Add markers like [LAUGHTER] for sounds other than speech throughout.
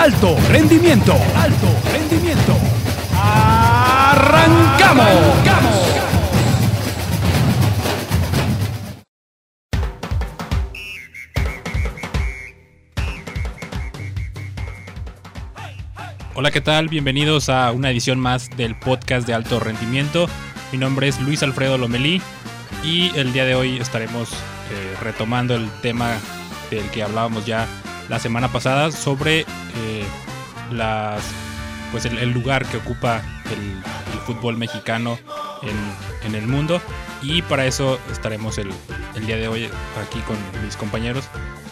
alto rendimiento, alto rendimiento. ¡Arrancamos! Hola, ¿qué tal? Bienvenidos a una edición más del podcast de alto rendimiento. Mi nombre es Luis Alfredo Lomelí y el día de hoy estaremos eh, retomando el tema del que hablábamos ya la semana pasada sobre eh, las, pues el, lugar que ocupa el, fútbol mexicano en, en, el mundo. Y para eso estaremos el, el día de hoy aquí con mis compañeros.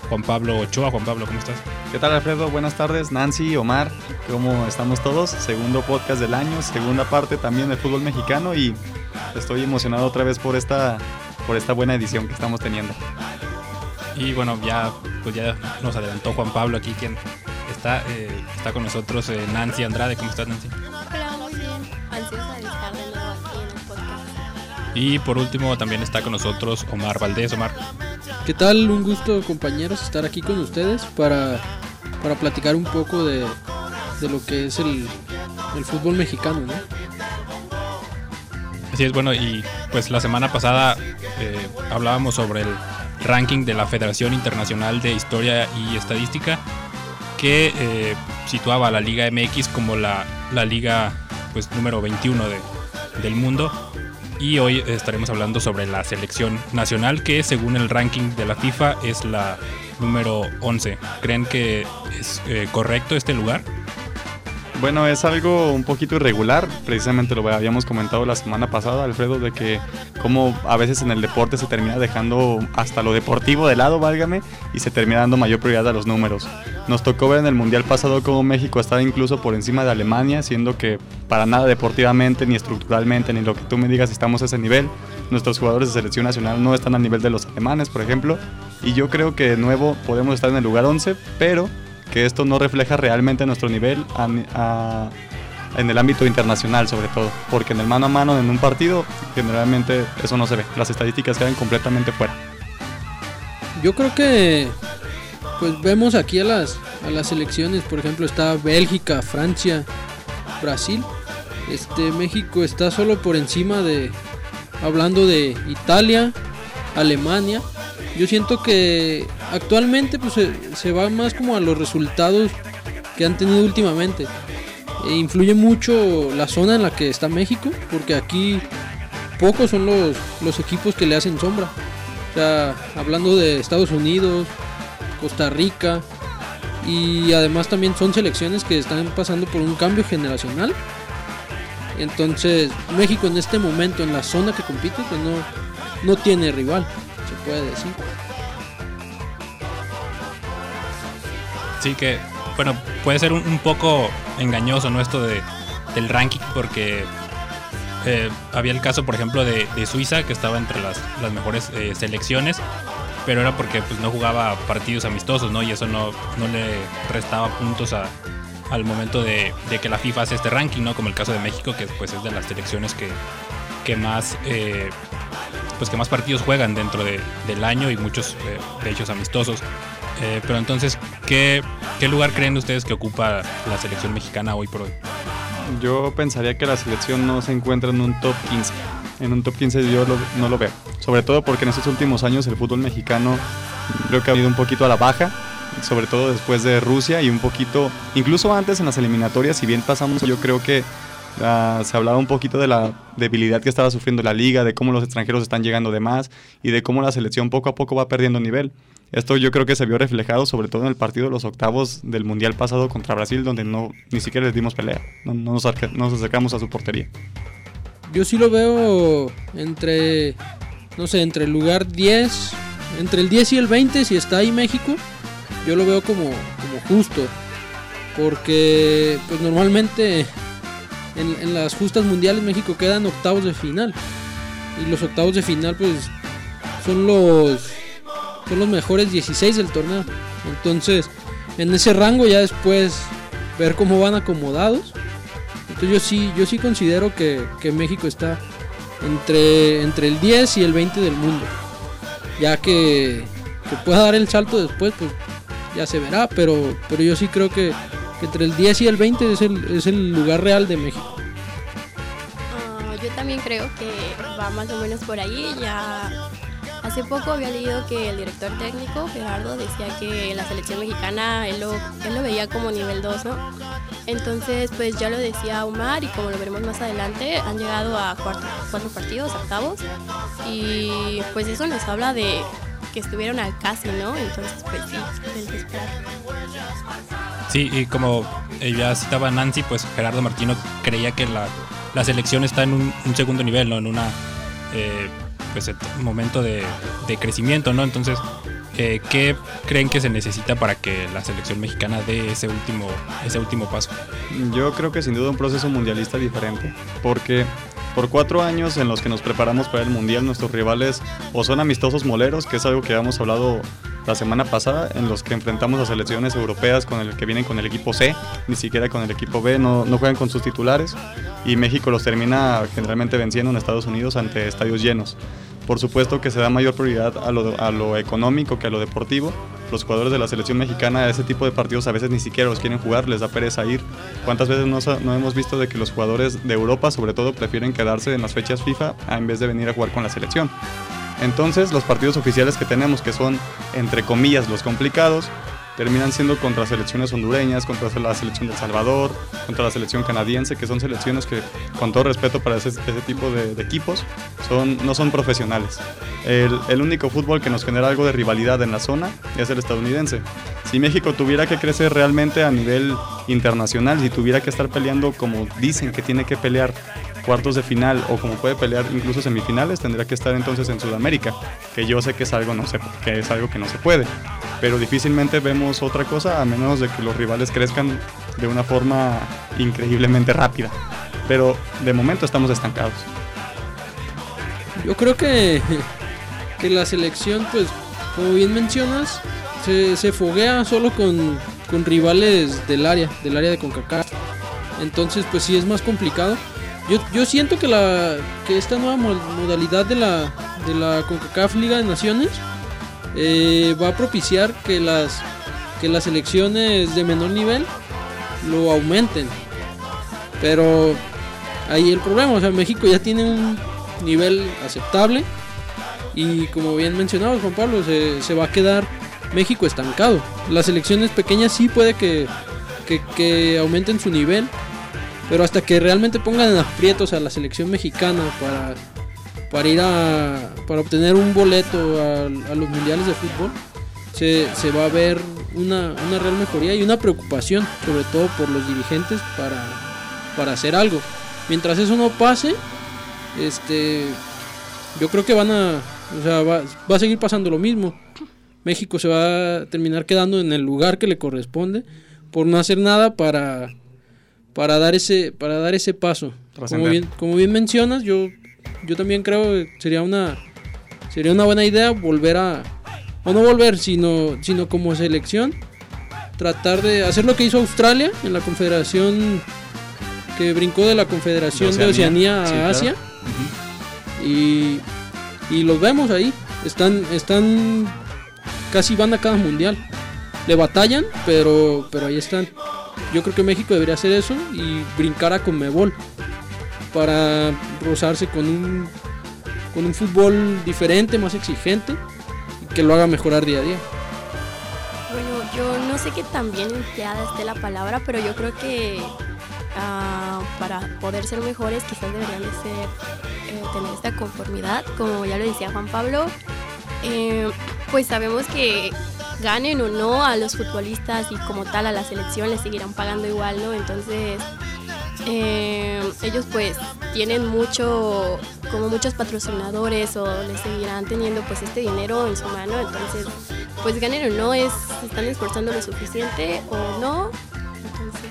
Juan Pablo Ochoa. Juan Pablo, ¿cómo estás? ¿Qué tal Alfredo? Buenas tardes. Nancy, Omar, ¿cómo estamos todos? Segundo podcast del año, segunda parte también del fútbol mexicano y estoy emocionado otra vez por esta, por esta buena edición que estamos teniendo. Y bueno, ya, pues ya nos adelantó Juan Pablo aquí, quien está, eh, está con nosotros, eh, Nancy Andrade. ¿Cómo estás, Nancy? Hola, muy bien. Ansiosa de estar de nuevo aquí en el podcast. Y por último también está con nosotros Omar Valdés. Omar. ¿Qué tal? Un gusto, compañeros, estar aquí con ustedes para, para platicar un poco de, de lo que es el, el fútbol mexicano, ¿no? Así es, bueno, y pues la semana pasada eh, hablábamos sobre el ranking de la Federación Internacional de Historia y Estadística que eh, situaba a la Liga MX como la, la liga pues número 21 de, del mundo y hoy estaremos hablando sobre la selección nacional que según el ranking de la FIFA es la número 11. ¿Creen que es eh, correcto este lugar? Bueno, es algo un poquito irregular, precisamente lo habíamos comentado la semana pasada, Alfredo, de que como a veces en el deporte se termina dejando hasta lo deportivo de lado, válgame, y se termina dando mayor prioridad a los números. Nos tocó ver en el Mundial pasado cómo México estaba incluso por encima de Alemania, siendo que para nada deportivamente, ni estructuralmente, ni lo que tú me digas estamos a ese nivel. Nuestros jugadores de selección nacional no están al nivel de los alemanes, por ejemplo, y yo creo que de nuevo podemos estar en el lugar 11, pero que esto no refleja realmente nuestro nivel en el ámbito internacional sobre todo, porque en el mano a mano en un partido generalmente eso no se ve, las estadísticas quedan completamente fuera. Yo creo que pues vemos aquí a las, a las selecciones, por ejemplo está Bélgica, Francia, Brasil, este México está solo por encima de, hablando de Italia, Alemania, yo siento que actualmente pues se, va más como a los resultados que han tenido últimamente. E influye mucho la zona en la que está México, porque aquí pocos son los, los equipos que le hacen sombra. Hablando de Estados Unidos, Costa Rica, y además también son selecciones que están pasando por un cambio generacional. Entonces, México en este momento, en la zona que compite, pues no, no tiene rival puede decir. Sí, que, bueno, puede ser un, poco engañoso, ¿no? Esto de, del ranking, porque eh, había el caso, por ejemplo, de, Suiza, que estaba entre las, las mejores eh, selecciones, pero era porque pues, no jugaba partidos amistosos, ¿no? Y eso no, no le restaba puntos a, al momento de, que la FIFA hace este ranking, ¿no? Como el caso de México, que pues es de las selecciones que, que más eh, pues que más partidos juegan dentro del año y muchos eh, de ellos amistosos. Eh, pero entonces, ¿qué, ¿qué lugar creen ustedes que ocupa la selección mexicana hoy por hoy? Yo pensaría que la selección no se encuentra en un top 15. En un top 15 yo no lo veo. Sobre todo porque en estos últimos años el fútbol mexicano creo que ha ido un poquito a la baja. Sobre todo después de Rusia y un poquito, incluso antes en las eliminatorias, si bien pasamos, yo creo que Ah, se hablaba un poquito de la debilidad que estaba sufriendo la liga, de cómo los extranjeros están llegando de más y de cómo la selección poco a poco va perdiendo nivel. Esto yo creo que se vio reflejado sobre todo en el partido de los octavos del Mundial pasado contra Brasil, donde no ni siquiera les dimos pelea, no, nos, acercamos a su portería. Yo sí lo veo entre, no sé, entre el lugar 10, entre el 10 y el 20, si está ahí México, yo lo veo como, como justo. Porque pues normalmente en, las justas mundiales México quedan octavos de final. Y los octavos de final pues son los son los mejores 16 del torneo. Entonces, en ese rango ya después ver cómo van acomodados. Entonces yo sí, yo sí considero que, México está entre, entre el 10 y el 20 del mundo. Ya que, que pueda dar el salto después, pues ya se verá. Pero, pero yo sí creo que, que entre el 10 y el 20 es el, es el lugar real de México. Ah, yo también creo que va más o menos por ahí. Ya hace poco había leído que el director técnico, Gerardo, decía que la selección mexicana él lo, él lo veía como nivel 2, ¿no? Entonces, pues ya lo decía Omar y como lo veremos más adelante, han llegado a cuatro, cuatro partidos, octavos. Y pues eso nos habla de que estuvieron al casi, ¿no? Entonces, pues sí, del que esperar. Sí, y como ya citaba Nancy, pues Gerardo Martino creía que la, la selección está en un, un segundo nivel, ¿no? En una eh, pues momento de, de crecimiento, ¿no? Entonces, eh, ¿qué creen que se necesita para que la selección mexicana dé ese último, ese último paso? Yo creo que sin duda un proceso mundialista diferente, porque por cuatro años en los que nos preparamos para el mundial, nuestros rivales o son amistosos moleros, que es algo que habíamos hablado la semana pasada, en los que enfrentamos a selecciones europeas con el que vienen con el equipo C, ni siquiera con el equipo B, no, no juegan con sus titulares, y México los termina generalmente venciendo en Estados Unidos ante estadios llenos. Por supuesto que se da mayor prioridad a lo, económico que a lo deportivo. Los jugadores de la selección mexicana a ese tipo de partidos a veces ni siquiera los quieren jugar, les da pereza ir. ¿Cuántas veces no, no hemos visto de que los jugadores de Europa, sobre todo, prefieren quedarse en las fechas FIFA en vez de venir a jugar con la selección? Entonces, los partidos oficiales que tenemos, que son entre comillas los complicados, terminan siendo contra selecciones hondureñas, contra la selección de El Salvador, contra la selección canadiense, que son selecciones que, con todo respeto para ese, ese tipo de, de equipos, son, no son profesionales. El, el único fútbol que nos genera algo de rivalidad en la zona es el estadounidense. Si México tuviera que crecer realmente a nivel internacional, si tuviera que estar peleando como dicen que tiene que pelear cuartos de final o como puede pelear incluso semifinales, tendría que estar entonces en Sudamérica, que yo sé que es algo, no se, que es algo que no se puede. Pero difícilmente vemos otra cosa a menos de que los rivales crezcan de una forma increíblemente rápida. Pero de momento estamos estancados. Yo creo que, [LAUGHS] que la selección, pues, como bien mencionas, se, foguea solo con, con rivales del área, del área de CONCACAF. Entonces, pues sí es más complicado. Yo, yo siento que, la, que esta nueva mo- modalidad de la, de la CONCACAF Liga de Naciones eh, va a propiciar que las, que las selecciones de menor nivel lo aumenten. Pero ahí el problema, o sea, México ya tiene un nivel aceptable y como bien mencionaba Juan Pablo, se, se va a quedar México estancado. Las selecciones pequeñas sí puede que, que, que aumenten su nivel, pero hasta que realmente pongan en aprietos a la selección mexicana para, para ir a para obtener un boleto a, a los mundiales de fútbol, se, se va a ver una, una real mejoría y una preocupación, sobre todo por los dirigentes, para, para hacer algo. Mientras eso no pase, este yo creo que van a o sea va, va a seguir pasando lo mismo. México se va a terminar quedando en el lugar que le corresponde por no hacer nada para para dar ese para dar ese paso. Como bien como bien mencionas yo yo también creo que sería una sería una buena idea volver a o no volver sino sino como selección tratar de hacer lo que hizo Australia en la confederación que brincó de la confederación de Oceanía, Oceanía, sí, a claro. Asia y, y los vemos ahí. Están, están casi van a cada mundial. Le batallan, pero, pero ahí están. Yo creo que México debería hacer eso y brincar a Conmebol para rozarse con un, con un fútbol diferente, más exigente que lo haga mejorar día a día. Bueno, yo no sé qué tan bien empleada esté la palabra, pero yo creo que ah, para poder ser mejores quizás deberían de ser, eh, tener esta conformidad, como ya lo decía Juan Pablo, eh, pues sabemos que ganen o no a los futbolistas y como tal a la selección les seguirán pagando igual, ¿no? Entonces eh, ellos pues tienen mucho, como muchos patrocinadores o les seguirán teniendo pues este dinero en su mano, entonces pues ganen o no, es, están esforzando lo suficiente o no. Entonces,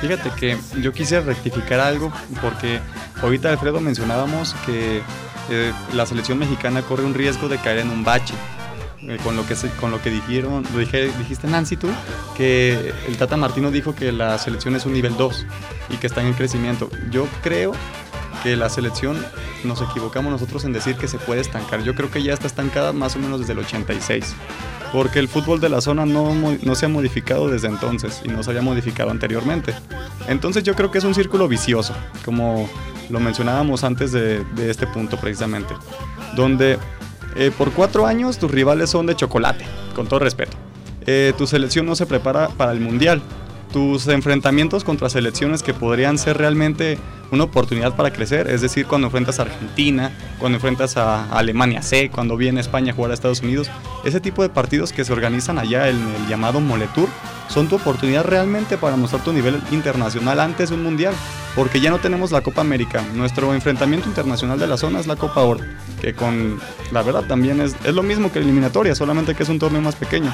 Fíjate que yo quise rectificar algo porque ahorita Alfredo mencionábamos que eh, la selección mexicana corre un riesgo de caer en un bache. Eh, con lo que con lo que dijeron, lo dije, dijiste Nancy tú, que el Tata Martino dijo que la selección es un nivel 2 y que está en crecimiento. Yo creo que la selección nos equivocamos nosotros en decir que se puede estancar. Yo creo que ya está estancada más o menos desde el 86. Porque el fútbol de la zona no, no se ha modificado desde entonces y no se había modificado anteriormente. Entonces yo creo que es un círculo vicioso, como lo mencionábamos antes de, de este punto precisamente. Donde eh, por cuatro años tus rivales son de chocolate, con todo respeto. Eh, tu selección no se prepara para el mundial. Tus enfrentamientos contra selecciones que podrían ser realmente una oportunidad para crecer, es decir, cuando enfrentas a Argentina, cuando enfrentas a Alemania C, cuando viene España a jugar a Estados Unidos, ese tipo de partidos que se organizan allá en el llamado Moletour son tu oportunidad realmente para mostrar tu nivel internacional antes de un mundial, porque ya no tenemos la Copa América. Nuestro enfrentamiento internacional de la zona es la Copa Oro, que con la verdad también es, es lo mismo que eliminatoria, solamente que es un torneo más pequeño.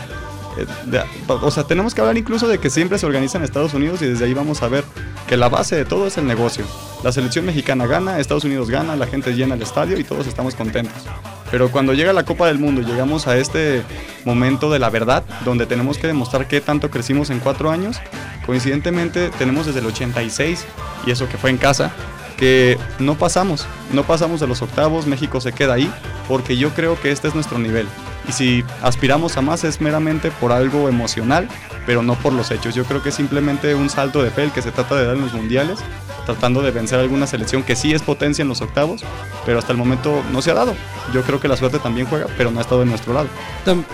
O sea, tenemos que hablar incluso de que siempre se organiza en Estados Unidos y desde ahí vamos a ver que la base de todo es el negocio. La selección mexicana gana, Estados Unidos gana, la gente llena el estadio y todos estamos contentos. Pero cuando llega la Copa del Mundo, llegamos a este momento de la verdad, donde tenemos que demostrar qué tanto crecimos en cuatro años. Coincidentemente, tenemos desde el 86, y eso que fue en casa, que no pasamos, no pasamos de los octavos, México se queda ahí, porque yo creo que este es nuestro nivel. Y si aspiramos a más es meramente por algo emocional, pero no por los hechos. Yo creo que es simplemente un salto de fe el que se trata de dar en los mundiales, tratando de vencer alguna selección que sí es potencia en los octavos, pero hasta el momento no se ha dado. Yo creo que la suerte también juega, pero no ha estado de nuestro lado.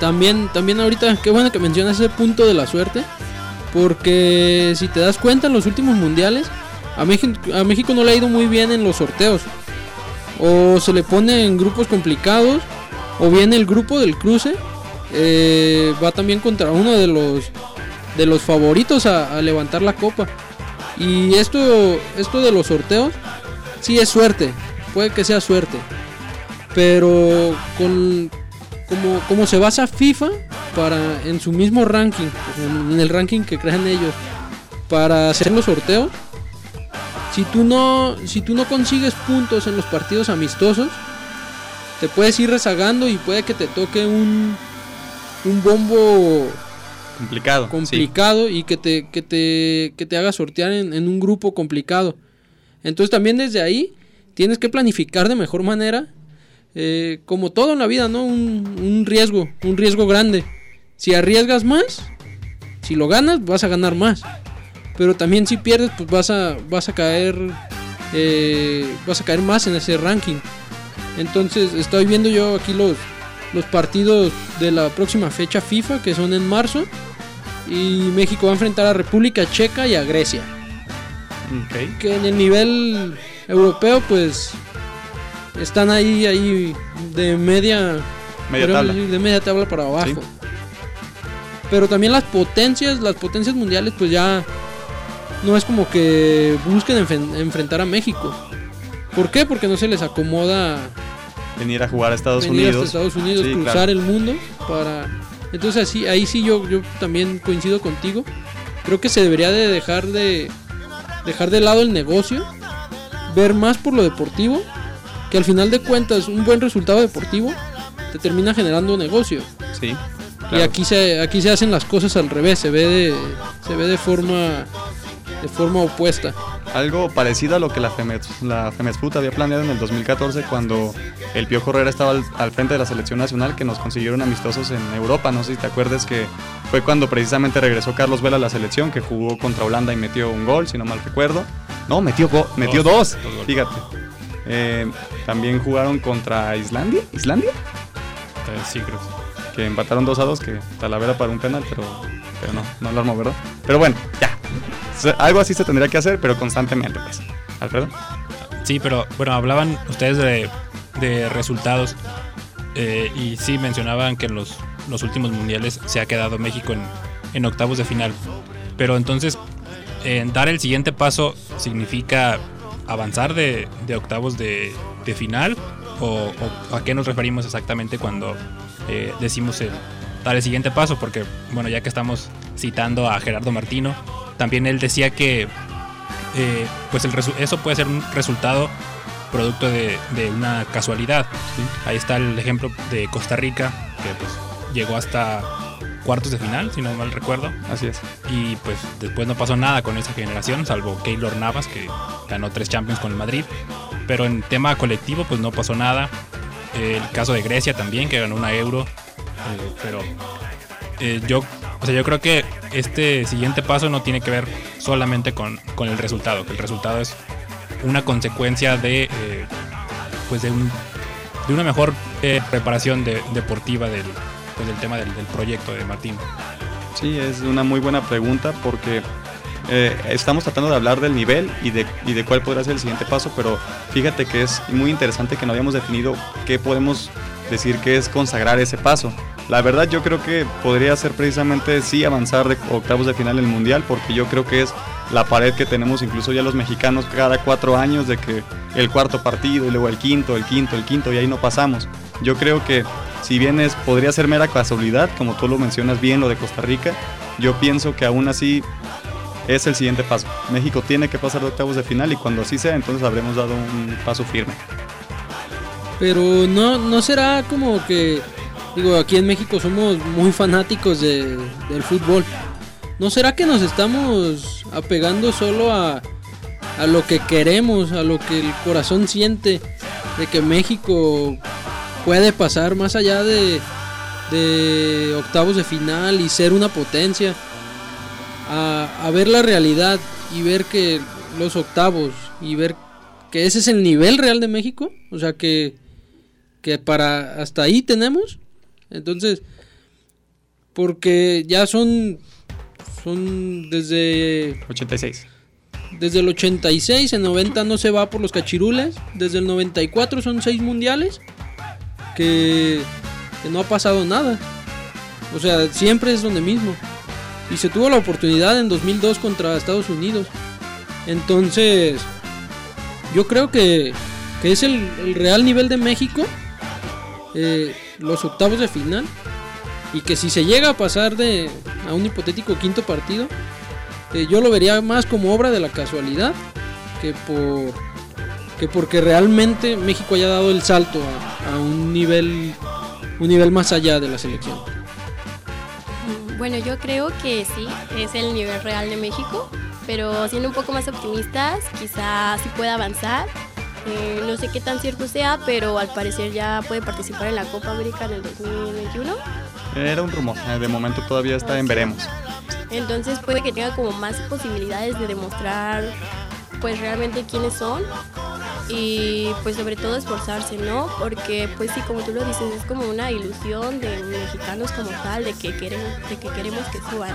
también, también ahorita, qué bueno que mencionas ese punto de la suerte, porque si te das cuenta en los últimos mundiales, a México, a México no le ha ido muy bien en los sorteos. O se le pone en grupos complicados o bien el grupo del cruce eh, va también contra uno de los de los favoritos a, levantar la copa. Y esto, esto de los sorteos, sí es suerte, puede que sea suerte. Pero con como, como se basa FIFA para en su mismo ranking, en el ranking que crean ellos, para hacer los sorteos, si tú no, si tú no consigues puntos en los partidos amistosos, te puedes ir rezagando y puede que te toque un, un bombo complicado, complicado y que te, que te, que te haga sortear en, un grupo complicado. Entonces también desde ahí tienes que planificar de mejor manera, eh, como todo en la vida, ¿no? Un, un, riesgo, un riesgo grande. Si arriesgas más, si lo ganas, vas a ganar más. Pero también si pierdes, pues vas a, vas a caer, eh, vas a caer más en ese ranking. Entonces estoy viendo yo aquí los, los partidos de la próxima fecha FIFA que son en marzo. Y México va a enfrentar a República Checa y a Grecia. Que en el nivel europeo pues están ahí ahí de media, de media tabla para abajo. Pero también las potencias, las potencias mundiales pues ya no es como que busquen enfrentar a México. ¿Por qué? Porque no se les acomoda venir a jugar a Estados venir Unidos. Estados Unidos, cruzar el mundo para. Entonces así, ahí sí yo, yo también coincido contigo. Creo que se debería de dejar de dejar de lado el negocio, ver más por lo deportivo, que al final de cuentas un buen resultado deportivo te termina generando negocio. Sí. Y aquí se aquí se hacen las cosas al revés, se ve de se ve de forma de forma opuesta algo parecido a lo que la, Femes, la había planeado en el 2014 cuando el Piojo Herrera estaba al, frente de la selección nacional que nos consiguieron amistosos en Europa. No sé si te acuerdas que fue cuando precisamente regresó Carlos Vela a la selección que jugó contra Holanda y metió un gol, si no mal recuerdo. No, metió, metió dos, fíjate. Eh, también jugaron contra Islandia. ¿Islandia? Eh, sí, creo. Que empataron 2 a 2, que Talavera para un penal, pero, pero no, no lo armó, ¿verdad? Pero bueno, ya, algo así se tendría que hacer, pero constantemente, pues. Alfredo. Sí, pero bueno, hablaban ustedes de, resultados eh, y sí mencionaban que en los, los últimos mundiales se ha quedado México en, octavos de final. Pero entonces, dar el siguiente paso significa avanzar de, octavos de, final o, a qué nos referimos exactamente cuando eh, decimos dar el siguiente paso, porque bueno, ya que estamos citando a Gerardo Martino, también él decía que eh, pues el eso puede ser un resultado producto de, una casualidad. Ahí está el ejemplo de Costa Rica, que pues llegó hasta cuartos de final, si no mal recuerdo. Así es. Y pues después no pasó nada con esa generación, salvo Keylor Navas, que ganó tres Champions con el Madrid. pero en tema colectivo pues no pasó nada. el caso de Grecia también, que ganó una euro, eh, pero eh, yo, o sea, yo creo que este siguiente paso no tiene que ver solamente con, con el resultado, que el resultado es una consecuencia de, eh, pues de, un, de una mejor preparación de, deportiva del, pues del tema del, del proyecto de Martín. Sí, es una muy buena pregunta porque eh, estamos tratando de hablar del nivel y de, y de cuál podrá ser el siguiente paso, pero fíjate que es muy interesante que no habíamos definido qué podemos decir que es consagrar ese paso. La verdad yo creo que podría ser precisamente sí avanzar de octavos de final el Mundial, porque yo creo que es la pared que tenemos incluso ya los mexicanos cada cuatro años de que el cuarto partido y luego el quinto, el quinto, el quinto y ahí no pasamos. Yo creo que si bien es, podría ser mera casualidad, como tú lo mencionas bien, lo de Costa Rica, yo pienso que aún así es el siguiente paso. México tiene que pasar de octavos de final y cuando así sea, entonces habremos dado un paso firme. Pero no, no será como que, digo, aquí en México somos muy fanáticos de, del fútbol. ¿No será que nos estamos apegando solo a, a lo que queremos, a lo que el corazón siente de que México puede pasar más allá de, de octavos de final y ser una potencia? a, ver la realidad y ver que los octavos y ver que ese es el nivel real de México, o sea que, que para hasta ahí tenemos, entonces, porque ya son, son desde... 86. Desde el 86, en 90 no se va por los cachirules, desde el 94 son 6 mundiales, que, que no ha pasado nada, o sea, siempre es donde mismo y se tuvo la oportunidad en 2002 contra Estados Unidos. Entonces, yo creo que, es el, real nivel de México, eh, los octavos de final, y que si se llega a pasar de a un hipotético quinto partido, eh, yo lo vería más como obra de la casualidad que por que porque realmente México haya dado el salto a, a un nivel un nivel más allá de la selección. Bueno, yo creo que sí, es el nivel real de México, pero siendo un poco más optimistas, quizás sí pueda avanzar. Eh, no sé qué tan cierto sea, pero al parecer ya puede participar en la Copa América en el 2021. Era un rumor, eh, de momento todavía está en veremos. Entonces puede que tenga como más posibilidades de demostrar pues realmente quiénes son y pues sobre todo esforzarse, ¿no? Porque pues sí, como tú lo dices, es como una ilusión de mexicanos como tal, de que queremos, de que queremos que suban.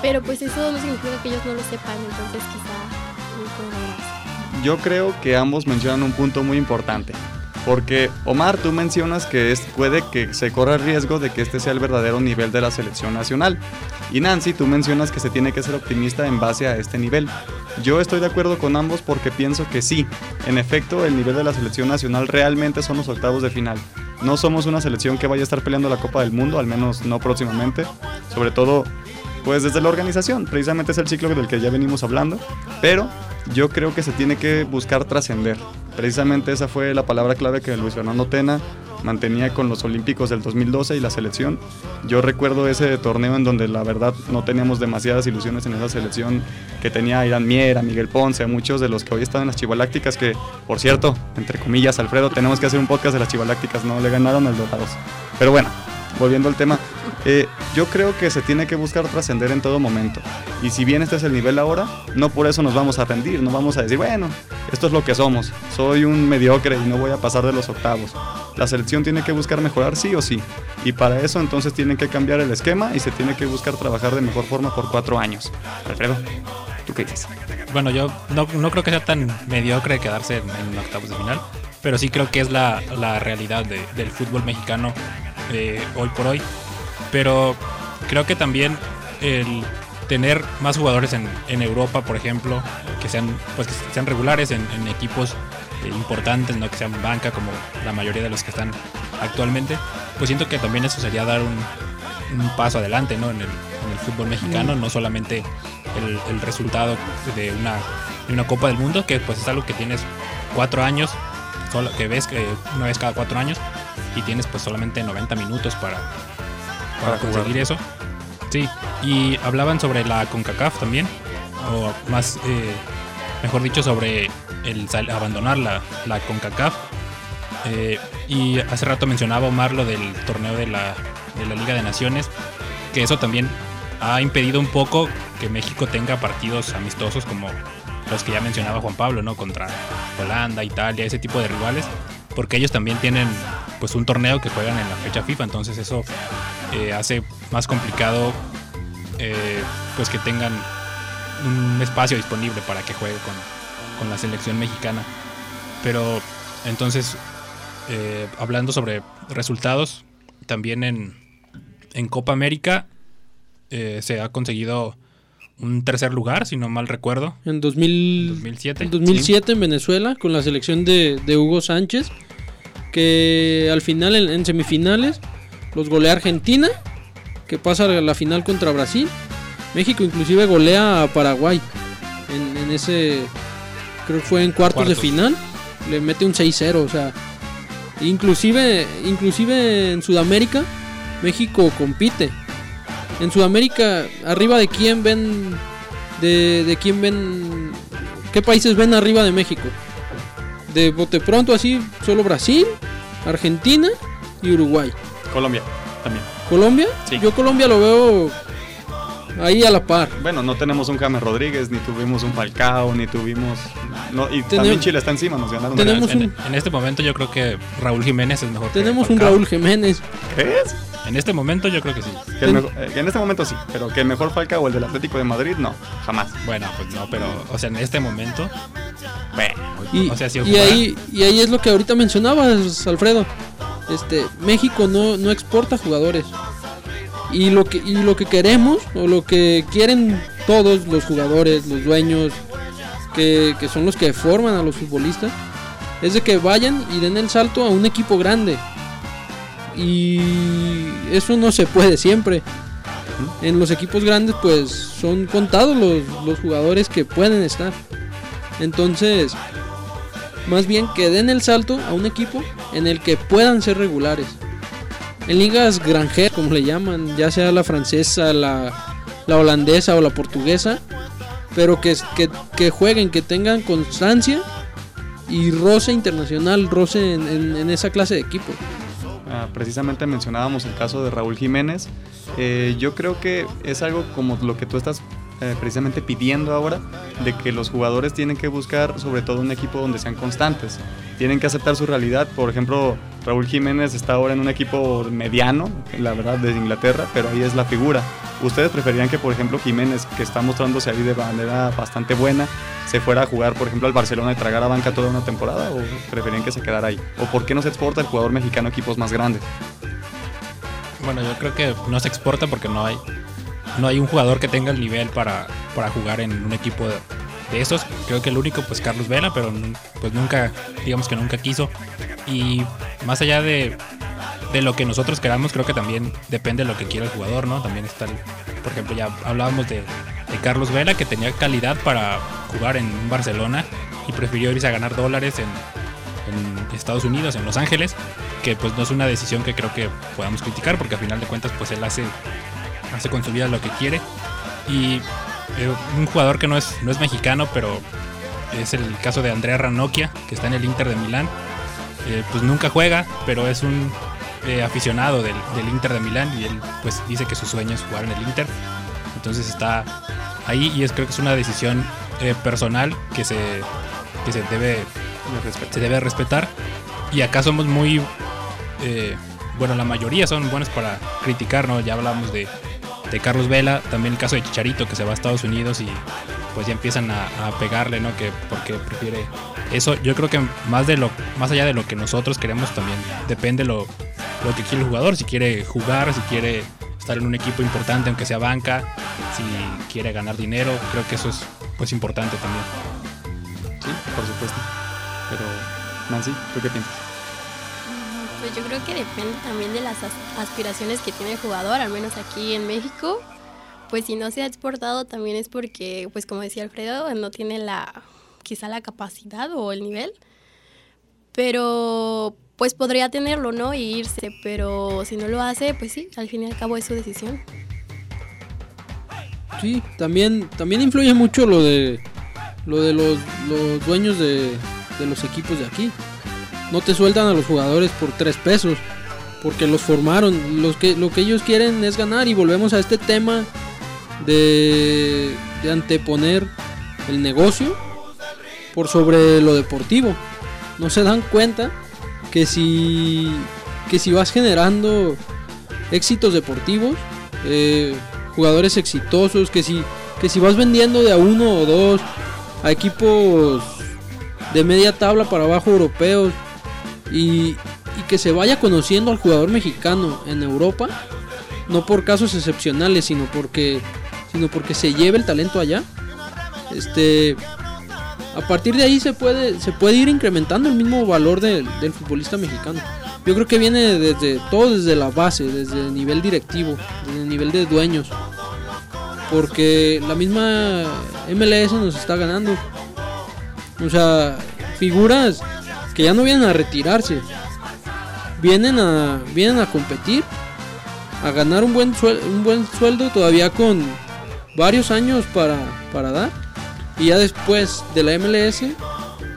Pero pues eso no significa que ellos no lo sepan, entonces quizá no Yo creo que ambos mencionan un punto muy importante. Porque Omar, tú mencionas que es, puede que se corra el riesgo de que este sea el verdadero nivel de la selección nacional. Y Nancy, tú mencionas que se tiene que ser optimista en base a este nivel. Yo estoy de acuerdo con ambos porque pienso que sí, en efecto, el nivel de la selección nacional realmente son los octavos de final. No somos una selección que vaya a estar peleando la Copa del Mundo, al menos no próximamente. Sobre todo, pues desde la organización, precisamente es el ciclo del que ya venimos hablando. Pero yo creo que se tiene que buscar trascender. Precisamente esa fue la palabra clave que Luis Fernando Tena mantenía con los Olímpicos del 2012 y la selección. Yo recuerdo ese torneo en donde la verdad no teníamos demasiadas ilusiones en esa selección que tenía Irán Mier, a Miguel Ponce, a muchos de los que hoy están en las Chivalácticas, que por cierto, entre comillas, Alfredo, tenemos que hacer un podcast de las Chivalácticas, no le ganaron el Dorados. Pero bueno, volviendo al tema, eh, yo creo que se tiene que buscar trascender en todo momento. Y si bien este es el nivel ahora, no por eso nos vamos a rendir, no vamos a decir, bueno, esto es lo que somos, soy un mediocre y no voy a pasar de los octavos. La selección tiene que buscar mejorar sí o sí. Y para eso entonces tienen que cambiar el esquema y se tiene que buscar trabajar de mejor forma por cuatro años. Alfredo, ¿tú qué dices? Bueno, yo no, creo que sea tan mediocre quedarse en, octavos de final, pero sí creo que es la, realidad del fútbol mexicano eh, hoy por hoy. Pero creo que también el tener más jugadores en, Europa, por ejemplo, que sean, pues, que sean regulares en, equipos eh, importantes, no que sean banca como la mayoría de los que están actualmente, pues siento que también eso sería dar un, paso adelante ¿no? en, el, fútbol mexicano, mm. no solamente el, resultado de una, de una Copa del Mundo, que pues es algo que tienes cuatro años, solo, que ves que una vez cada cuatro años, y tienes pues solamente 90 minutos para, para, conseguir eso. Sí, y hablaban sobre la CONCACAF también, o más, eh, mejor dicho, sobre el abandonar la, la CONCACAF. Eh, y hace rato mencionaba Omar lo del torneo de la, de la Liga de Naciones, que eso también ha impedido un poco que México tenga partidos amistosos como los que ya mencionaba Juan Pablo, ¿no? Contra Holanda, Italia, ese tipo de rivales, porque ellos también tienen pues un torneo que juegan en la fecha FIFA, entonces eso eh, hace más complicado eh, pues que tengan un espacio disponible para que juegue con, con la selección mexicana. Pero entonces, eh, hablando sobre resultados, también en, en Copa América eh, se ha conseguido un tercer lugar, si no mal recuerdo, En 2000, 2007. en 2007 en Venezuela con la selección de, de Hugo Sánchez, que al final en, en semifinales los golea Argentina, que pasa a la final contra Brasil. México inclusive golea a Paraguay en, en ese, creo que fue en cuartos, de final, le mete un 6-0, o sea, inclusive, inclusive en Sudamérica México compite. En Sudamérica, arriba de quién ven, de, de quién ven, qué países ven arriba de México. De bote pronto así, solo Brasil, Argentina y Uruguay. Colombia también. Colombia, Sí. yo Colombia lo veo ahí a la par. Bueno, no tenemos un James Rodríguez, ni tuvimos un Falcao, ni tuvimos. No, y también Chile está encima, nos ganaron. Tenemos en, un- en este momento yo creo que Raúl Jiménez es mejor. que Tenemos un Falcao. Raúl Jiménez. ¿Crees? En este momento yo creo que sí. Que el mejor- eh, que en este momento sí, pero que el mejor Falcao o el del Atlético de Madrid, no, jamás. Bueno, pues no, pero, o sea, en este momento, Bueno, Y, o sea, si y ahí, y ahí es lo que ahorita mencionabas, Alfredo. Este, México no, no exporta jugadores. Y lo que y lo que queremos o lo que quieren todos los jugadores, los dueños que, que son los que forman a los futbolistas es de que vayan y den el salto a un equipo grande. Y eso no se puede siempre. En los equipos grandes pues son contados los, los jugadores que pueden estar. Entonces, más bien que den el salto a un equipo en el que puedan ser regulares. En ligas granjeras, como le llaman, ya sea la francesa, la, la holandesa o la portuguesa, pero que, que, jueguen, que tengan constancia y roce internacional, roce en, en- en esa clase de equipo. Ah, precisamente mencionábamos el caso de Raúl Jiménez. Eh, yo creo que es algo como lo que tú estás eh, precisamente pidiendo ahora, de que los jugadores tienen que buscar sobre todo un equipo donde sean constantes. Tienen que aceptar su realidad. Por ejemplo, Raúl Jiménez está ahora en un equipo mediano, la verdad, de Inglaterra, pero ahí es la figura. ¿Ustedes preferían que, por ejemplo, Jiménez, que está mostrándose ahí de manera bastante buena, se fuera a jugar, por ejemplo, al Barcelona y tragar a banca toda una temporada? ¿O preferían que se quedara ahí? ¿O por qué no se exporta el jugador mexicano a equipos más grandes? bueno, yo creo que no se exporta porque no hay, no hay un jugador que tenga el nivel para, para jugar en un equipo de, esos. Creo que el único, pues Carlos Vela, pero pues nunca, digamos que nunca quiso. Y más allá de, de lo que nosotros queramos, creo que también depende de lo que quiera el jugador, ¿no? También está, el- por ejemplo, ya hablábamos de, de Carlos Vela, que tenía calidad para jugar en Barcelona y prefirió irse a ganar dólares en, Estados Unidos, en Los Ángeles, que pues no es una decisión que creo que podamos criticar, porque al final de cuentas pues él hace, hace con su vida lo que quiere. Y eh, un jugador que no es, no es mexicano, pero es el caso de Andrea Ranocchia, que está en el Inter de Milán. Eh, pues nunca juega, pero es un eh, aficionado del, del Inter de Milán y él pues dice que su sueño es jugar en el Inter. Entonces está ahí y es creo que es una decisión eh, personal que se, que se debe se debe respetar. Y acá somos muy. eh, bueno, la mayoría son buenos para criticar, ¿no? Ya hablamos de, de Carlos Vela, también el caso de Chicharito que se va a Estados Unidos y pues ya empiezan a, pegarle, ¿no? Que porque prefiere eso. Yo creo que más de lo más allá de lo que nosotros queremos también depende lo, lo que quiere el jugador, si quiere jugar, si quiere estar en un equipo importante aunque sea banca, si quiere ganar dinero, creo que eso es pues importante también. Sí, por supuesto. Pero, Nancy, ¿tú qué piensas? Pues yo creo que depende también de las as- aspiraciones que tiene el jugador, al menos aquí en México. Pues si no se ha exportado también es porque, pues como decía Alfredo, no tiene la, quizá la capacidad o el nivel. Pero pues podría tenerlo, ¿no? Y irse, pero si no lo hace, pues sí, al fin y al cabo es su decisión. Sí, también, también influye mucho lo de lo de los, los dueños de, de los equipos de aquí. No te sueltan a los jugadores por tres pesos. Porque los formaron. Los que, lo que ellos quieren es ganar. Y volvemos a este tema de, anteponer el negocio por sobre lo deportivo. No se dan cuenta que si, que si vas generando éxitos deportivos, eh, jugadores exitosos, que si, que si vas vendiendo de a uno o dos a equipos de media tabla para abajo europeos y, y que se vaya conociendo al jugador mexicano en Europa, no por casos excepcionales, sino porque, sino porque se lleve el talento allá. Este, a partir de ahí se puede, se puede ir incrementando el mismo valor del, del futbolista mexicano. Yo creo que viene desde todo desde la base, desde el nivel directivo, desde el nivel de dueños. Porque la misma MLS nos está ganando. O sea, figuras que ya no vienen a retirarse. Vienen a, vienen a competir, a ganar un buen, suel- un buen sueldo todavía con varios años para, para dar. Y ya después de la MLS,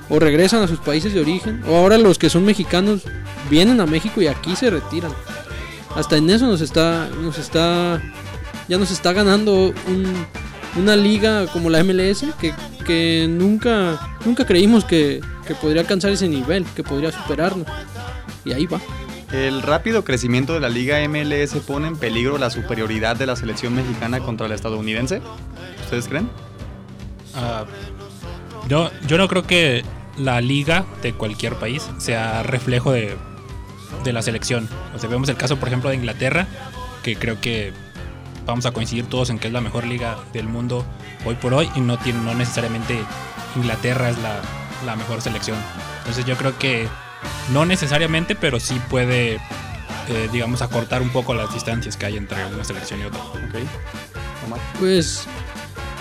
o regresan a sus países de origen, o ahora los que son mexicanos vienen a México y aquí se retiran. Hasta en eso nos está, nos está, ya nos está ganando un- una liga como la MLS que, que nunca, nunca creímos que, que podría alcanzar ese nivel, que podría superarnos. Y ahí va. El rápido crecimiento de la Liga MLS pone en peligro la superioridad de la selección mexicana contra la estadounidense. ¿Ustedes creen? Ah, yo, yo no creo que la liga de cualquier país sea reflejo de, de la selección. O sea, vemos el caso, por ejemplo, de Inglaterra, que creo que vamos a coincidir todos en que es la mejor liga del mundo hoy por hoy y no, tiene, no necesariamente Inglaterra es la, la mejor selección. Entonces yo creo que no necesariamente, pero sí puede, eh, digamos, acortar un poco las distancias que hay entre una selección y otra. Ok. Omar. Pues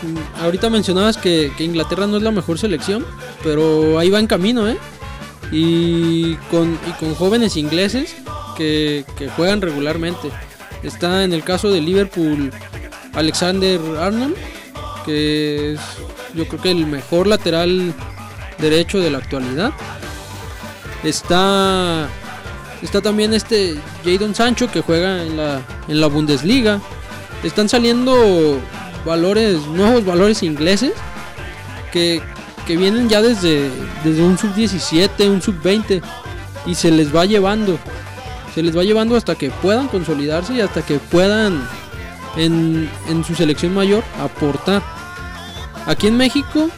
mm, ahorita mencionabas que, que Inglaterra no es la mejor selección, pero ahí va en camino, ¿eh? Y con, y con jóvenes ingleses que, que juegan regularmente. Está en el caso de Liverpool Alexander Arnold, que es yo creo que el mejor lateral derecho de la actualidad. Está está también este Jadon Sancho que juega en la, en la Bundesliga. Están saliendo valores, nuevos valores ingleses que, que vienen ya desde, desde un sub-17, un sub-20 y se les va llevando. Se les va llevando hasta que puedan consolidarse y hasta que puedan en, en su selección mayor aportar. Aquí en México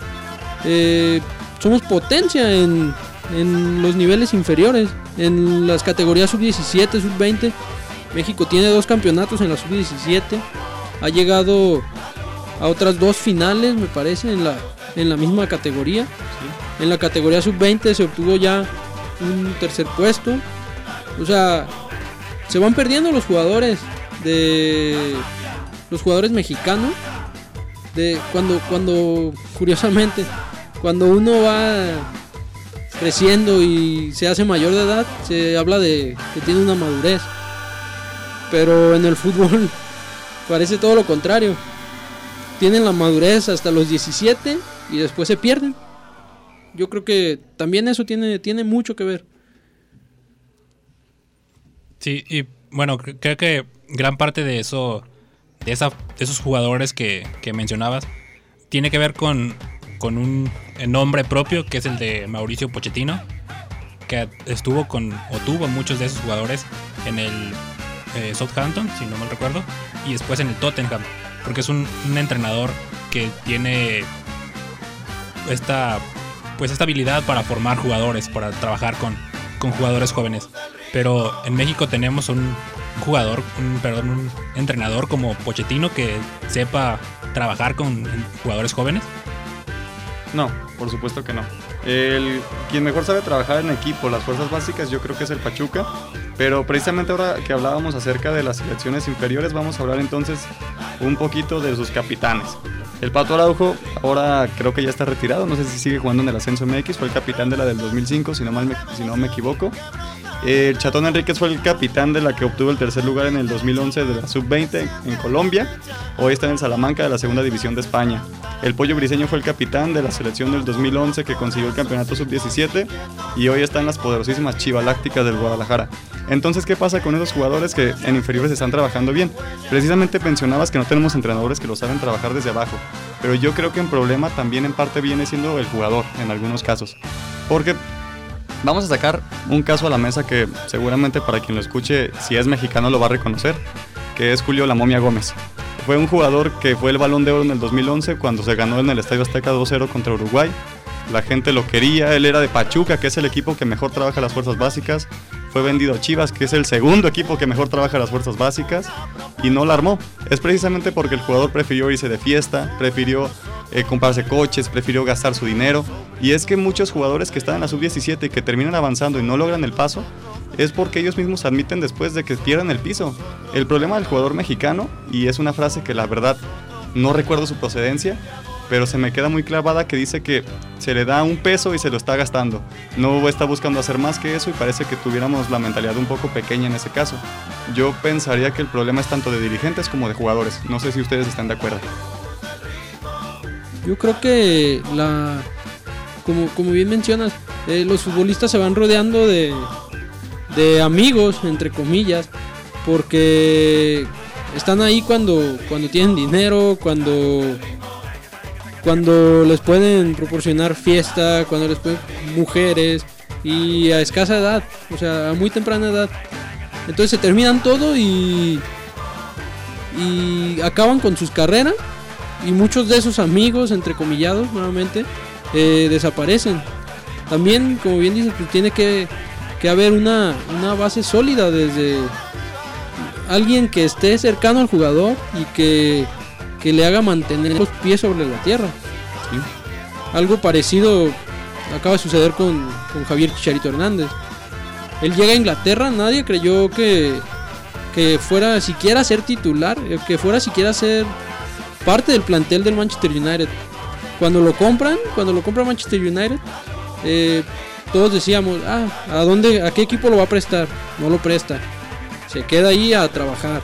eh, somos potencia en, en los niveles inferiores, en las categorías sub-17, sub-20. México tiene dos campeonatos en la sub-17. Ha llegado a otras dos finales, me parece, en la, en la misma categoría. En la categoría sub-20 se obtuvo ya un tercer puesto. O sea, se van perdiendo los jugadores de los jugadores mexicanos. De cuando, cuando, curiosamente, cuando uno va creciendo y se hace mayor de edad, se habla de que tiene una madurez. Pero en el fútbol [LAUGHS] parece todo lo contrario. Tienen la madurez hasta los 17 y después se pierden. Yo creo que también eso tiene, tiene mucho que ver. Sí, y bueno, cre- creo que gran parte de eso, de, esa, de esos jugadores que, que mencionabas, tiene que ver con, con un nombre propio, que es el de Mauricio Pochettino, que estuvo con, o tuvo muchos de esos jugadores en el eh, Southampton, si no mal recuerdo, y después en el Tottenham, porque es un, un entrenador que tiene esta, pues esta habilidad para formar jugadores, para trabajar con, con jugadores jóvenes. Pero en México tenemos un jugador, un, perdón, un entrenador como Pochettino que sepa trabajar con jugadores jóvenes. No, por supuesto que no. El, quien mejor sabe trabajar en equipo, las fuerzas básicas, yo creo que es el Pachuca. Pero precisamente ahora que hablábamos acerca de las selecciones inferiores, vamos a hablar entonces un poquito de sus capitanes. El Pato Araujo ahora creo que ya está retirado, no sé si sigue jugando en el Ascenso MX, fue el capitán de la del 2005, si no, mal si no me equivoco. El Chatón Enríquez fue el capitán de la que obtuvo el tercer lugar en el 2011 de la Sub-20 en Colombia. Hoy está en el Salamanca de la Segunda División de España. El Pollo Briseño fue el capitán de la selección del 2011 que consiguió el campeonato sub-17 y hoy está en las poderosísimas Chivalácticas del Guadalajara. Entonces, ¿qué pasa con esos jugadores que en inferiores están trabajando bien? Precisamente mencionabas que no tenemos entrenadores que lo saben trabajar desde abajo, pero yo creo que el problema también en parte viene siendo el jugador en algunos casos. Porque vamos a sacar un caso a la mesa que seguramente para quien lo escuche, si es mexicano lo va a reconocer, que es Julio La Momia Gómez. Fue un jugador que fue el balón de oro en el 2011 cuando se ganó en el Estadio Azteca 2-0 contra Uruguay. La gente lo quería, él era de Pachuca, que es el equipo que mejor trabaja las fuerzas básicas. Fue vendido a Chivas, que es el segundo equipo que mejor trabaja las fuerzas básicas, y no la armó. Es precisamente porque el jugador prefirió irse de fiesta, prefirió eh, comprarse coches, prefirió gastar su dinero. Y es que muchos jugadores que están en la sub-17 y que terminan avanzando y no logran el paso, es porque ellos mismos admiten después de que pierden el piso. El problema del jugador mexicano, y es una frase que la verdad no recuerdo su procedencia, pero se me queda muy clavada que dice que se le da un peso y se lo está gastando. No está buscando hacer más que eso y parece que tuviéramos la mentalidad un poco pequeña en ese caso. Yo pensaría que el problema es tanto de dirigentes como de jugadores. No sé si ustedes están de acuerdo. Yo creo que la como, como bien mencionas, eh, los futbolistas se van rodeando de, de amigos, entre comillas, porque están ahí cuando, cuando tienen dinero, cuando, cuando les pueden proporcionar fiesta, cuando les pueden mujeres y a escasa edad, o sea, a muy temprana edad. Entonces se terminan todo y, y acaban con sus carreras y muchos de esos amigos, entre comillados nuevamente, eh, desaparecen. También, como bien dices, pues tiene que, que haber una, una base sólida desde alguien que esté cercano al jugador y que, que le haga mantener los pies sobre la tierra. Algo parecido acaba de suceder con, con Javier Chicharito Hernández. Él llega a Inglaterra, nadie creyó que, que fuera siquiera ser titular, eh, que fuera siquiera ser parte del plantel del Manchester United. Cuando lo compran, cuando lo compra Manchester United, eh, todos decíamos, ah, ¿a dónde, a qué equipo lo va a prestar? No lo presta. Se queda ahí a trabajar.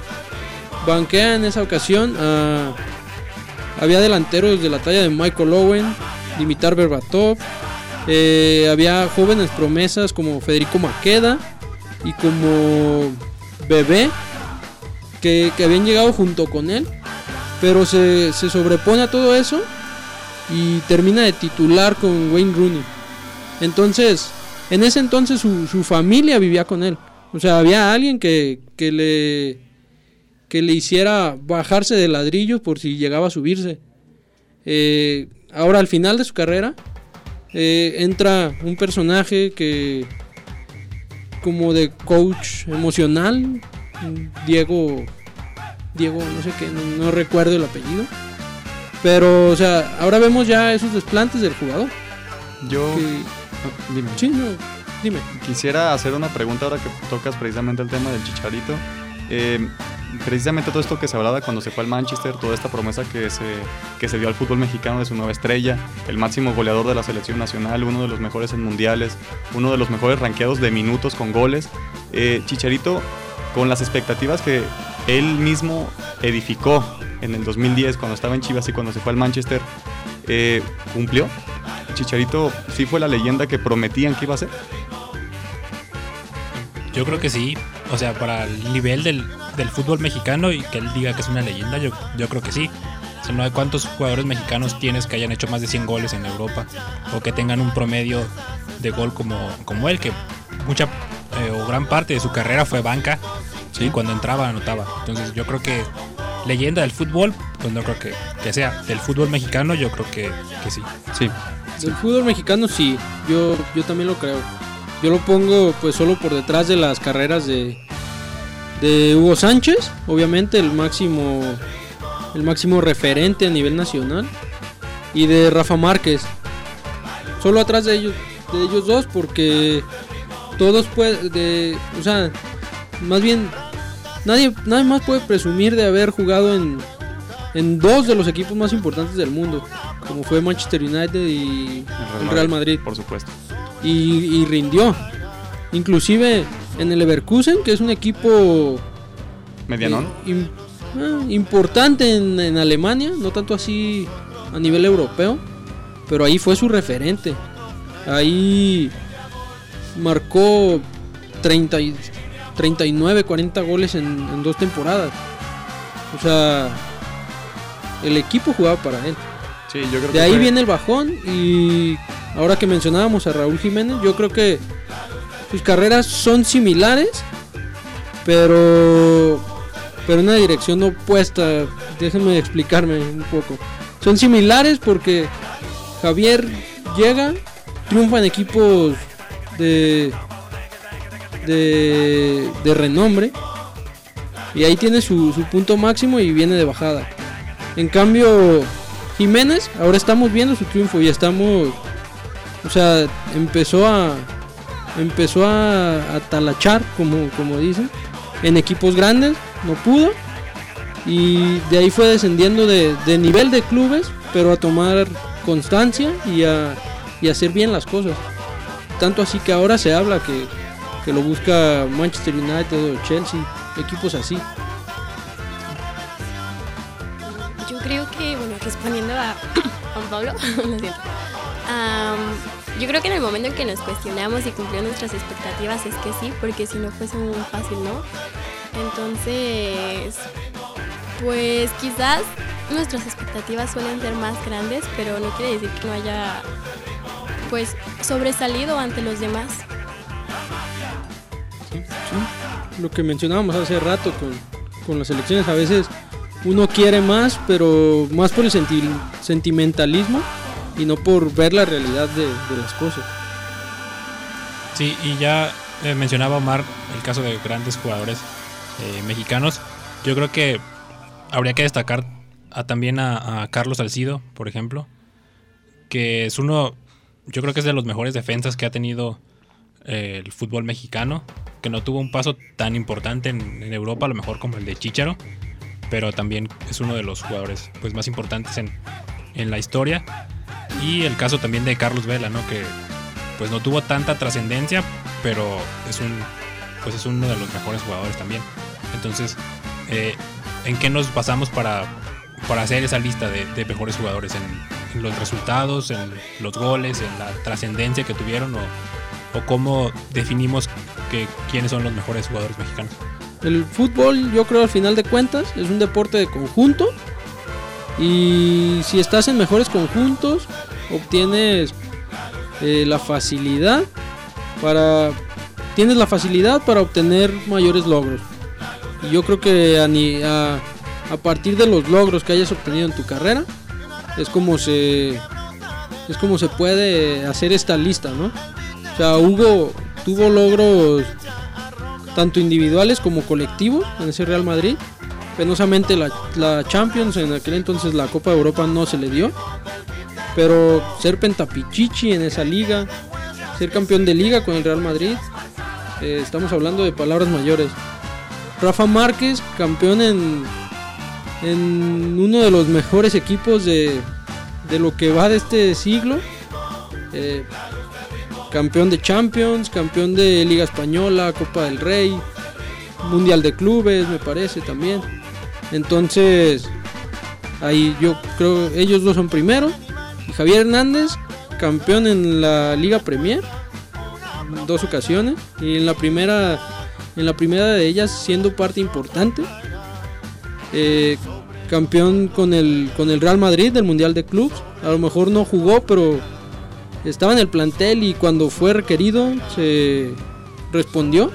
Banquea en esa ocasión a- había delanteros de la talla de Michael Owen, Dimitar Berbatov, eh, había jóvenes promesas como Federico Maqueda y como Bebé que, que habían llegado junto con él, pero se, se sobrepone a todo eso y termina de titular con Wayne Rooney. Entonces, en ese entonces su, su familia vivía con él. O sea, había alguien que, que le que le hiciera bajarse de ladrillos por si llegaba a subirse. Eh, ahora, al final de su carrera, eh, entra un personaje que como de coach emocional, Diego, Diego, no sé qué, no, no recuerdo el apellido. Pero, o sea, ahora vemos ya esos desplantes del jugador. Yo que- Ah, dime. sí, no, dime. Quisiera hacer una pregunta ahora que tocas precisamente el tema del Chicharito. Eh, precisamente todo esto que se hablaba cuando se fue al Manchester, toda esta promesa que se, que se dio al fútbol mexicano de su nueva estrella, el máximo goleador de la selección nacional, uno de los mejores en mundiales, uno de los mejores ranqueados de minutos con goles. Eh, Chicharito, con las expectativas que él mismo edificó en el 2010 cuando estaba en Chivas y cuando se fue al Manchester, eh, ¿cumplió? Chicharito sí fue la leyenda que prometían que iba a ser. Yo creo que sí. O sea, para el nivel del, del fútbol mexicano y que él diga que es una leyenda, yo, yo creo que sí. O sea, no hay cuántos jugadores mexicanos tienes que hayan hecho más de 100 goles en Europa o que tengan un promedio de gol como, como él, que mucha eh, o gran parte de su carrera fue banca y cuando entraba anotaba. Entonces yo creo que leyenda del fútbol, pues no creo que, que sea. Del fútbol mexicano yo creo que, que sí. Sí. Del fútbol mexicano sí, yo, yo también lo creo. Yo lo pongo pues solo por detrás de las carreras de, de Hugo Sánchez, obviamente el máximo el máximo referente a nivel nacional y de Rafa Márquez. Solo atrás de ellos de ellos dos porque todos pueden de, o sea, más bien nadie nadie más puede presumir de haber jugado en en dos de los equipos más importantes del mundo, como fue Manchester United y el Real Madrid Por supuesto. Y, y rindió. Inclusive en el Leverkusen, que es un equipo Medianón. eh, ah, importante en, en Alemania, no tanto así a nivel europeo, pero ahí fue su referente. Ahí marcó 30 y- 39, 40 goles en, en dos temporadas. O sea, el equipo jugaba para él. Sí, yo creo De que ahí fue- viene el bajón y ahora que mencionábamos a Raúl Jiménez, yo creo que sus carreras son similares, pero pero en una dirección opuesta. Déjenme explicarme un poco. Son similares porque Javier llega, triunfa en equipos de de, de renombre y ahí tiene su, su punto máximo y viene de bajada. En cambio, Jiménez, ahora estamos viendo su triunfo y estamos, o sea, empezó a empezó a, a talachar, como, como dicen, en equipos grandes, no pudo. Y de ahí fue descendiendo de, de nivel de clubes, pero a tomar constancia y a, y hacer bien las cosas. Tanto así que ahora se habla que, que lo busca Manchester United o Chelsea, equipos así. Yo creo que, bueno, respondiendo a [COUGHS] Juan Pablo, [COUGHS] lo siento. Yo creo que en el momento en que nos cuestionamos y cumplir nuestras expectativas es que sí, porque si no fuese muy fácil, ¿no? Entonces, pues quizás nuestras expectativas suelen ser más grandes, pero no quiere decir que no haya, pues, sobresalido ante los demás. lo que mencionábamos hace rato con, con las elecciones, a veces uno quiere más, pero más por el senti- sentimentalismo y no por ver la realidad de, las cosas. Sí, y ya eh, mencionaba Omar el caso de grandes jugadores eh, mexicanos. Yo creo que habría que destacar también a, Carlos Salcido, por ejemplo, que es uno, yo creo que es de los mejores defensas que ha tenido eh, el fútbol mexicano, que no tuvo un paso tan importante en, en Europa, a lo mejor como el de Chicharo, pero también es uno de los jugadores pues, más importantes en, en la historia. Y el caso también de Carlos Vela, ¿no? que pues no tuvo tanta trascendencia, pero es un pues es uno de los mejores jugadores también. Entonces, eh, ¿en qué nos basamos para, para hacer esa lista de, mejores jugadores? ¿En, los resultados, en los goles, en la trascendencia que tuvieron o, o cómo definimos que, quiénes son los mejores jugadores mexicanos? El fútbol, yo creo al final de cuentas, es un deporte de conjunto. Y si estás en mejores conjuntos, obtienes eh, la facilidad para. Tienes la facilidad para obtener mayores logros. Y yo creo que a, a partir de los logros que hayas obtenido en tu carrera, es como se. Es como se puede hacer esta lista, ¿no? O sea, Hugo tuvo logros tanto individuales como colectivos en ese Real Madrid. Penosamente la, la Champions, en aquel entonces la Copa de Europa no se le dio. Pero ser pentapichichi en esa liga, ser campeón de liga con el Real Madrid, eh, estamos hablando de palabras mayores. Rafa Márquez, campeón en, en uno de los mejores equipos de, de lo que va de este siglo. Eh, campeón de Champions, campeón de Liga Española, Copa del Rey, Mundial de Clubes, me parece también. Entonces, ahí yo creo ellos dos son primero. Javier Hernández, campeón en la Liga Premier, en dos ocasiones. Y en la primera, en la primera de ellas siendo parte importante. Eh, campeón con el, con el Real Madrid del Mundial de Clubes. A lo mejor no jugó, pero estaba en el plantel y cuando fue requerido se respondió.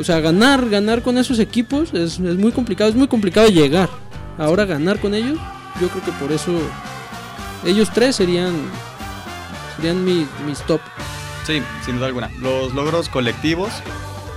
O sea, ganar, ganar con esos equipos es, es muy complicado, es muy complicado llegar. Ahora ganar con ellos, yo creo que por eso ellos tres serían serían mis, mis top. Sí, sin duda alguna. Los logros colectivos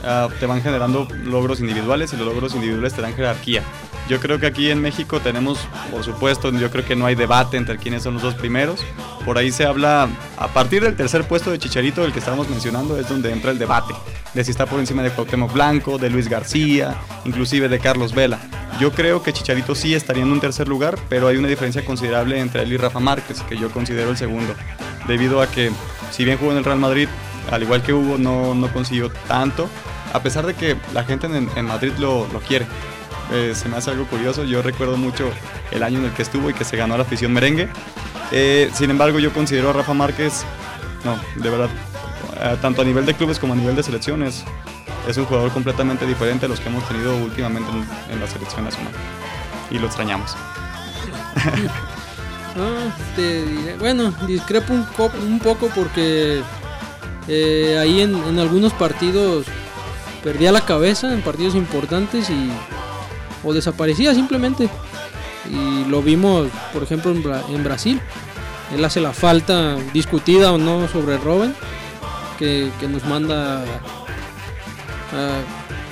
ah, te van generando logros individuales y los logros individuales te dan jerarquía. Yo creo que aquí en México tenemos, por supuesto, yo creo que no hay debate entre quiénes son los dos primeros. Por ahí se habla, a partir del tercer puesto de Chicharito, el que estábamos mencionando, es donde entra el debate. De si está por encima de Cuauhtémoc Blanco, de Luis García, inclusive de Carlos Vela. Yo creo que Chicharito sí estaría en un tercer lugar, pero hay una diferencia considerable entre él y Rafa Márquez, que yo considero el segundo. Debido a que, si bien jugó en el Real Madrid, al igual que Hugo, no, no consiguió tanto, a pesar de que la gente en, en Madrid lo, lo quiere. eh, se me hace algo curioso. Yo recuerdo mucho el año en el que estuvo y que se ganó la afición merengue. Eh, sin embargo, yo considero a Rafa Márquez, no, de verdad, eh, tanto a nivel de clubes como a nivel de selecciones, es un jugador completamente diferente a los que hemos tenido últimamente en, la selección nacional. Y lo extrañamos. [LAUGHS] Te diré- Bueno, discrepo un, un poco porque eh, ahí en, en algunos partidos perdía la cabeza, en partidos importantes y o desaparecía simplemente. Y lo vimos, por ejemplo, en, Bra- en Brasil. Él hace la falta discutida o no sobre Robin, que, que nos manda a,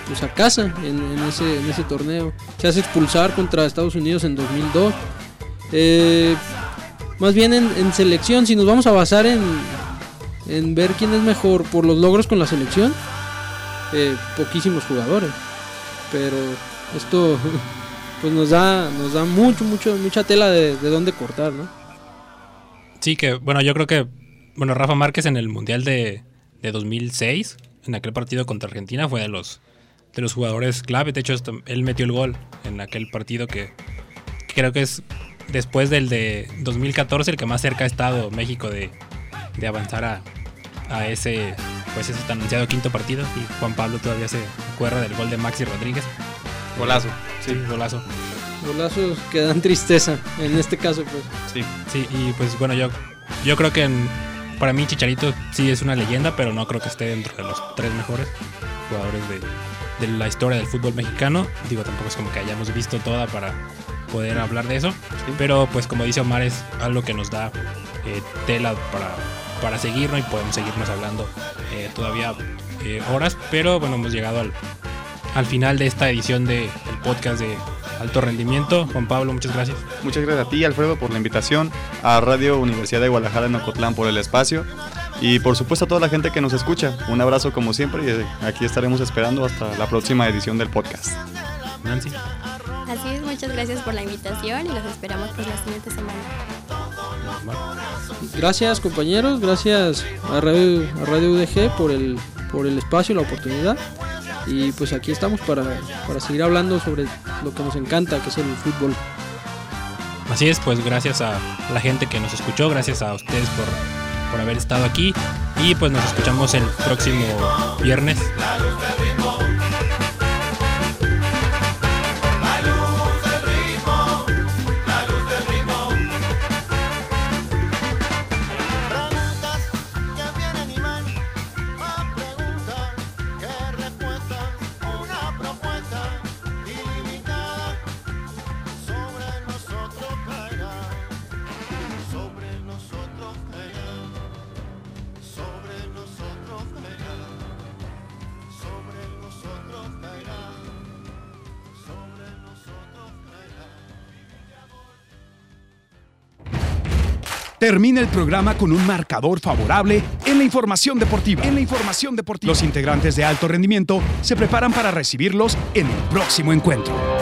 pues a casa en, ese, en ese torneo. Se hace expulsar contra Estados Unidos en 2002. Eh, más bien en, en selección, si nos vamos a basar en, en ver quién es mejor por los logros con la selección, eh, poquísimos jugadores. Pero esto [LAUGHS] pues nos da, nos da mucho, mucho, mucha tela de, de dónde cortar, ¿no? Sí, que bueno, yo creo que bueno, Rafa Márquez en el Mundial de, de 2006, en aquel partido contra Argentina, fue de los de los jugadores clave. De hecho, él metió el gol en aquel partido que, creo que es después del de 2014 el que más cerca ha estado México de, de avanzar a, a ese pues ese tan ansiado quinto partido. Y Juan Pablo todavía se acuerda del gol de Maxi Rodríguez. Golazo. Sí, golazo. Golazos que dan tristeza, en este caso pues. Sí. Sí, y pues bueno, yo, yo creo que en- para mí Chicharito sí es una leyenda, pero no creo que esté dentro de los tres mejores jugadores de, de la historia del fútbol mexicano. Digo, tampoco es como que hayamos visto toda para poder hablar de eso, pero pues como dice Omar, es algo que nos da eh, tela para, para seguirnos y podemos seguirnos hablando eh, todavía eh, horas, pero bueno, hemos llegado al, al final de esta edición del podcast de Alto Rendimiento. Juan Pablo, muchas gracias. Muchas gracias a ti, Alfredo, por la invitación, a Radio Universidad de Guadalajara en Ocotlán por el espacio y por supuesto a toda la gente que nos escucha. Un abrazo como siempre y eh, aquí estaremos esperando hasta la próxima edición del podcast. Nancy. Así es, muchas gracias por la invitación y los esperamos pues la siguiente semana. Gracias compañeros, gracias a Radio, a Radio UDG por el, por el espacio, la oportunidad. Y pues aquí estamos para, para seguir hablando sobre lo que nos encanta, que es el fútbol. Así es, pues gracias a la gente que nos escuchó, gracias a ustedes por, por haber estado aquí y pues nos escuchamos el próximo viernes. Termina el programa con un marcador favorable en la información deportiva. En la información deportiva. Los integrantes de alto rendimiento se preparan para recibirlos en el próximo encuentro.